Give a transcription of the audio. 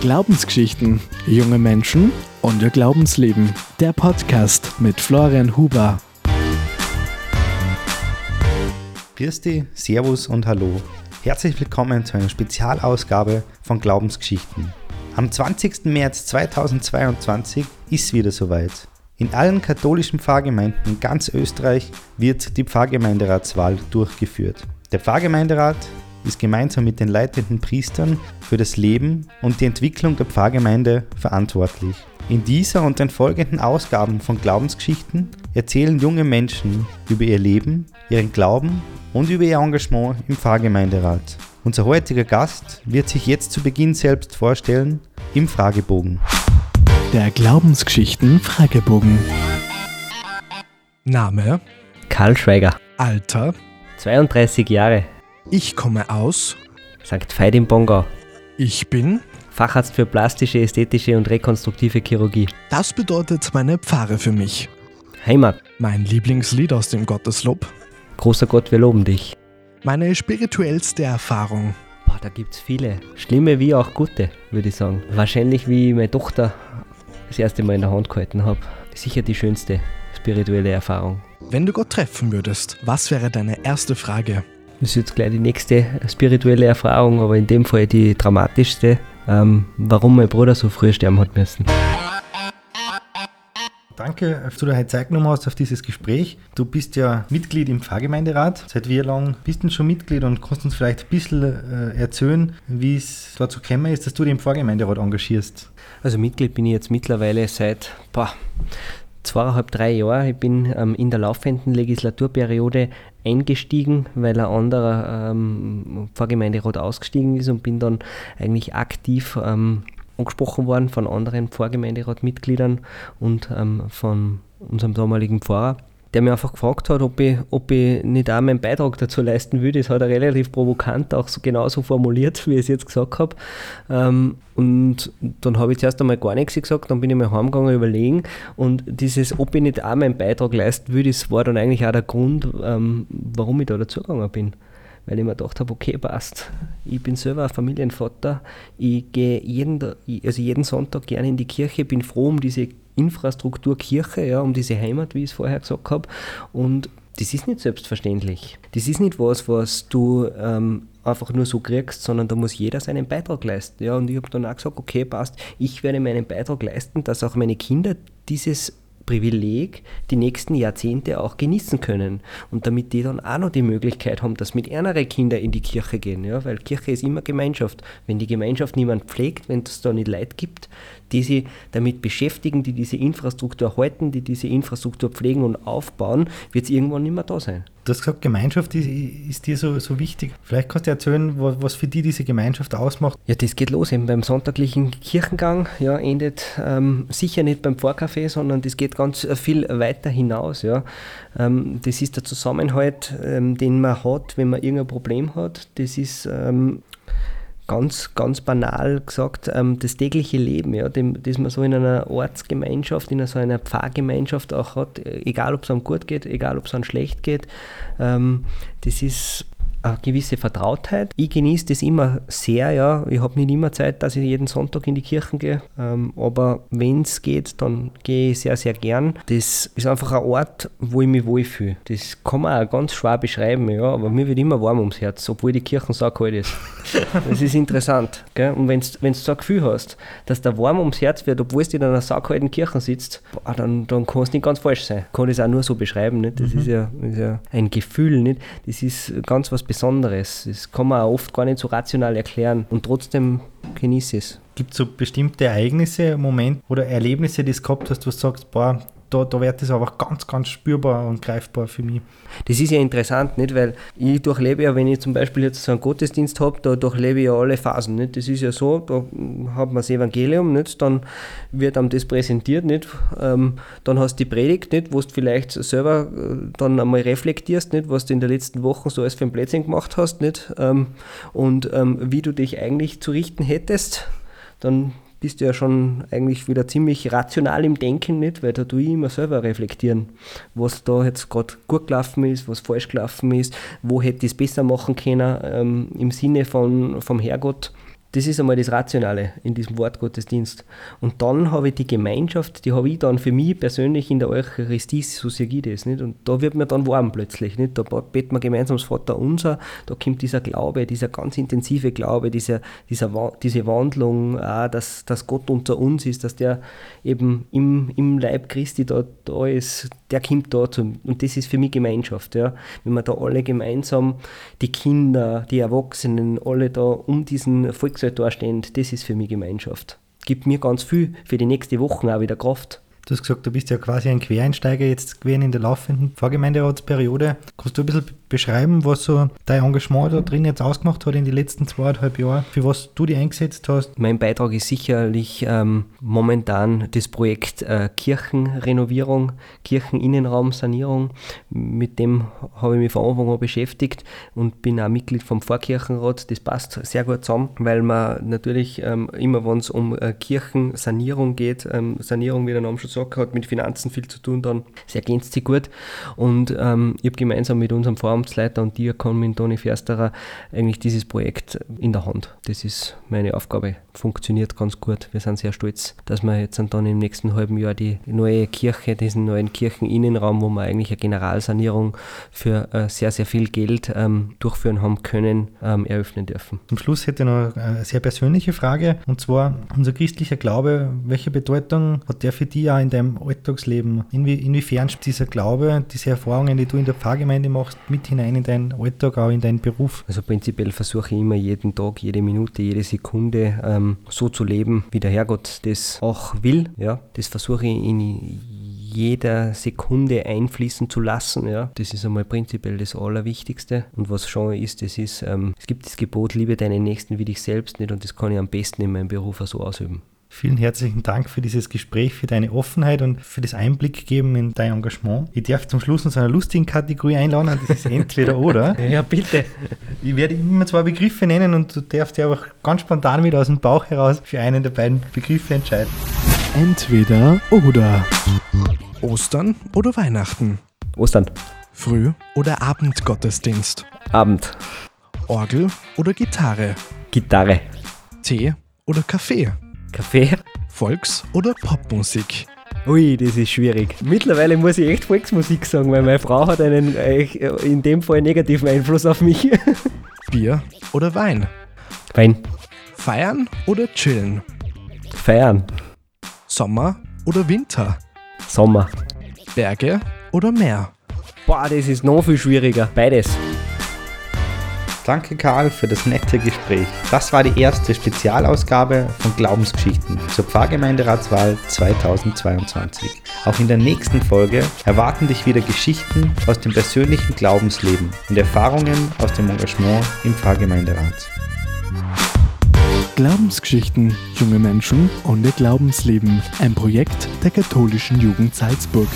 Glaubensgeschichten, junge Menschen und ihr Glaubensleben. Der Podcast mit Florian Huber. Grüß Servus und Hallo. Herzlich willkommen zu einer Spezialausgabe von Glaubensgeschichten. Am 20. März 2022 ist wieder soweit. In allen katholischen Pfarrgemeinden in ganz Österreich wird die Pfarrgemeinderatswahl durchgeführt. Der Pfarrgemeinderat ist gemeinsam mit den leitenden Priestern für das Leben und die Entwicklung der Pfarrgemeinde verantwortlich. In dieser und den folgenden Ausgaben von Glaubensgeschichten erzählen junge Menschen über ihr Leben, ihren Glauben und über ihr Engagement im Pfarrgemeinderat. Unser heutiger Gast wird sich jetzt zu Beginn selbst vorstellen im Fragebogen. Der Glaubensgeschichten Fragebogen. Name, Karl Schweiger, Alter, 32 Jahre, ich komme aus, St. Veit im Bongau, ich bin. Facharzt für plastische, ästhetische und rekonstruktive Chirurgie. Das bedeutet meine Pfarre für mich. Heimat, Mein Lieblingslied aus dem Gotteslob. großer Gott, wir loben dich. Meine spirituellste Erfahrung. Boah, da gibt's viele. Schlimme wie auch gute, würde ich sagen. Wahrscheinlich wie meine Tochter das erste Mal in der Hand gehalten habe. Sicher die schönste spirituelle Erfahrung. Wenn du Gott treffen würdest, was wäre deine erste Frage? Das ist jetzt gleich die nächste spirituelle Erfahrung, aber in dem Fall die dramatischste. Ähm, warum mein Bruder so früh sterben hat müssen. Danke, dass du dir heute Zeit genommen hast auf dieses Gespräch. Du bist ja Mitglied im Pfarrgemeinderat. Seit wie lang bist du schon Mitglied und kannst uns vielleicht ein bisschen äh, erzählen, wie es dazu gekommen ist, dass du dich im Pfarrgemeinderat engagierst? Also Mitglied bin ich jetzt mittlerweile seit boah, zweieinhalb, drei Jahren. Ich bin ähm, in der laufenden Legislaturperiode eingestiegen, weil ein anderer ähm, Pfarrgemeinderat ausgestiegen ist und bin dann eigentlich aktiv ähm, angesprochen worden von anderen Pfarrgemeinderatmitgliedern und ähm, von unserem damaligen Pfarrer, der mir einfach gefragt hat, ob ich, ob ich nicht auch meinen Beitrag dazu leisten würde. Das hat er relativ provokant auch so genauso formuliert, wie ich es jetzt gesagt habe. Ähm, und dann habe ich zuerst einmal gar nichts gesagt, dann bin ich mal heimgegangen überlegen und dieses, ob ich nicht auch meinen Beitrag leisten würde, das war dann eigentlich auch der Grund, ähm, warum ich da dazugegangen bin weil ich mir gedacht habe, okay, passt. Ich bin selber ein Familienvater. Ich gehe jeden, also jeden Sonntag gerne in die Kirche, bin froh um diese Infrastruktur Kirche, ja, um diese Heimat, wie ich es vorher gesagt habe. Und das ist nicht selbstverständlich. Das ist nicht was, was du ähm, einfach nur so kriegst, sondern da muss jeder seinen Beitrag leisten. Ja, und ich habe dann auch gesagt, okay, passt, ich werde meinen Beitrag leisten, dass auch meine Kinder dieses Privileg die nächsten Jahrzehnte auch genießen können. Und damit die dann auch noch die Möglichkeit haben, dass mit ärmeren Kindern in die Kirche gehen. Ja? Weil Kirche ist immer Gemeinschaft. Wenn die Gemeinschaft niemand pflegt, wenn es da nicht Leid gibt, die sich damit beschäftigen, die diese Infrastruktur halten, die diese Infrastruktur pflegen und aufbauen, wird es irgendwann nicht mehr da sein. Du hast gesagt, Gemeinschaft ist, ist dir so, so wichtig. Vielleicht kannst du erzählen, was, für dich diese Gemeinschaft ausmacht. Ja, das geht los eben beim sonntaglichen Kirchengang. Ja, endet ähm, sicher nicht beim Pfarrcafé, sondern das geht ganz viel weiter hinaus. Ja. Ähm, das ist der Zusammenhalt, ähm, den man hat, wenn man irgendein Problem hat. Das ist ähm, ganz, ganz banal gesagt, ähm, das tägliche Leben, ja, dem, das man so in einer Ortsgemeinschaft, in so einer Pfarrgemeinschaft auch hat, egal ob es einem gut geht, egal ob es einem schlecht geht, ähm, das ist eine gewisse Vertrautheit. Ich genieße das immer sehr, ja. Ich habe nicht immer Zeit, dass ich jeden Sonntag in die Kirchen gehe, ähm, aber wenn es geht, dann gehe ich sehr, sehr gern. Das ist einfach ein Ort, wo ich mich wohlfühle. Das kann man auch ganz schwer beschreiben, ja, aber mir wird immer warm ums Herz, obwohl die Kirchen so kalt ist. Das ist interessant, gell? Und wenn du so ein Gefühl hast, dass da warm ums Herz wird, obwohl du in einer saukalten Kirche sitzt, boah, dann, dann kann es nicht ganz falsch sein. Ich kann das auch nur so beschreiben, nicht? Das, mhm. ist, ja, ist ja ein Gefühl, nicht? Das ist ganz was Besonderes. Das kann man auch oft gar nicht so rational erklären und trotzdem genieße ich es. Gibt es so bestimmte Ereignisse, Momente oder Erlebnisse, die du gehabt hast, wo du sagst, boah, da, da wird das einfach ganz, ganz spürbar und greifbar für mich. Das ist ja interessant, nicht? weil ich durchlebe ja, wenn ich zum Beispiel jetzt so einen Gottesdienst habe, da durchlebe ich ja alle Phasen. Nicht? Das ist ja so, da hat man das Evangelium, nicht? dann wird einem das präsentiert, nicht? Ähm, dann hast du die Predigt, nicht? wo du vielleicht selber äh, dann einmal reflektierst, nicht? was du in den letzten Wochen so als für ein Plätzchen gemacht hast nicht? Ähm, und ähm, wie du dich eigentlich zu richten hättest. Dann bist du ja schon eigentlich wieder ziemlich rational im Denken, nicht? Weil da tue ich immer selber reflektieren, was da jetzt gerade gut gelaufen ist, was falsch gelaufen ist, wo hätte ich es besser machen können, ähm, im Sinne von, vom Herrgott. Das ist einmal das Rationale in diesem Wort Gottesdienst. Und dann habe ich die Gemeinschaft, die habe ich dann für mich persönlich in der Eucharistie, so sehe das. Nicht? Und da wird mir dann warm plötzlich. Nicht? Da beten wir gemeinsam das Vater unser, da kommt dieser Glaube, dieser ganz intensive Glaube, dieser, dieser, diese Wandlung, auch, dass, dass Gott unter uns ist, dass der eben im, im Leib Christi da, da ist, der kommt da zum. Und das ist für mich Gemeinschaft. Ja? Wenn wir da alle gemeinsam, die Kinder, die Erwachsenen, alle da um diesen Volks Volksaltar stehen, das ist für mich Gemeinschaft. Gibt mir ganz viel für die nächste Woche auch wieder Kraft. Du hast gesagt, du bist ja quasi ein Quereinsteiger jetzt gewesen in der laufenden Vorgemeinderatsperiode. Kannst du ein bisschen beschreiben, was so dein Engagement da drin jetzt ausgemacht hat in den letzten zweieinhalb Jahren, für was du dich eingesetzt hast? Mein Beitrag ist sicherlich ähm, momentan das Projekt äh, Kirchenrenovierung, Kircheninnenraumsanierung. Mit dem habe ich mich von Anfang an beschäftigt und bin auch Mitglied vom Vorkirchenrat. Das passt sehr gut zusammen, weil man natürlich ähm, immer, wenn es um äh, Kirchensanierung geht, ähm, Sanierung, wie der Name schon sagt, hat mit Finanzen viel zu tun, dann ergänzt sich gut. Und ähm, ich habe gemeinsam mit unserem Vorm Amtsleiter und Diakon mit Toni Fersterer eigentlich dieses Projekt in der Hand. Das ist meine Aufgabe. Funktioniert ganz gut. Wir sind sehr stolz, dass wir jetzt dann im nächsten halben Jahr die neue Kirche, diesen neuen Kircheninnenraum, wo wir eigentlich eine Generalsanierung für äh, sehr, sehr viel Geld ähm, durchführen haben können, ähm, eröffnen dürfen. Zum Schluss hätte ich noch eine sehr persönliche Frage und zwar unser christlicher Glaube. Welche Bedeutung hat der für dich auch in deinem Alltagsleben? Inwie inwiefern dieser Glaube, diese Erfahrungen, die du in der Pfarrgemeinde machst, mit hinein in deinen Alltag, auch in deinen Beruf? Also prinzipiell versuche ich immer jeden Tag, jede Minute, jede Sekunde ähm, so zu leben, wie der Herrgott das auch will. Ja, das versuche ich in jeder Sekunde einfließen zu lassen. Ja. Das ist einmal prinzipiell das Allerwichtigste. Und was schon ist, das ist, ähm, es gibt das Gebot, liebe deinen Nächsten wie dich selbst nicht und das kann ich am besten in meinem Beruf auch so ausüben. Vielen herzlichen Dank für dieses Gespräch, für deine Offenheit und für das Einblick geben in dein Engagement. Ich darf zum Schluss noch zu einer lustigen Kategorie einladen, das ist entweder oder. ja, bitte. Ich werde immer zwei Begriffe nennen und du darfst dir einfach ganz spontan wieder aus dem Bauch heraus für einen der beiden Begriffe entscheiden. Entweder oder. Ostern oder Weihnachten? Ostern. Früh- oder Abendgottesdienst? Abend. Orgel oder Gitarre? Gitarre. Tee oder Kaffee? Kaffee. Volks- oder Popmusik? Ui, das ist schwierig. Mittlerweile muss ich echt Volksmusik sagen, weil meine Frau hat einen äh, in dem Fall negativen Einfluss auf mich. Bier oder Wein? Wein. Feiern oder chillen? Feiern. Sommer oder Winter? Sommer. Berge oder Meer? Boah, das ist noch viel schwieriger. Beides. Danke Karl für das nette Gespräch. Das war die erste Spezialausgabe von Glaubensgeschichten zur Pfarrgemeinderatswahl 2022. Auch in der nächsten Folge erwarten dich wieder Geschichten aus dem persönlichen Glaubensleben und Erfahrungen aus dem Engagement im Pfarrgemeinderat. Glaubensgeschichten, junge Menschen und ihr Glaubensleben. Ein Projekt der katholischen Jugend Salzburg.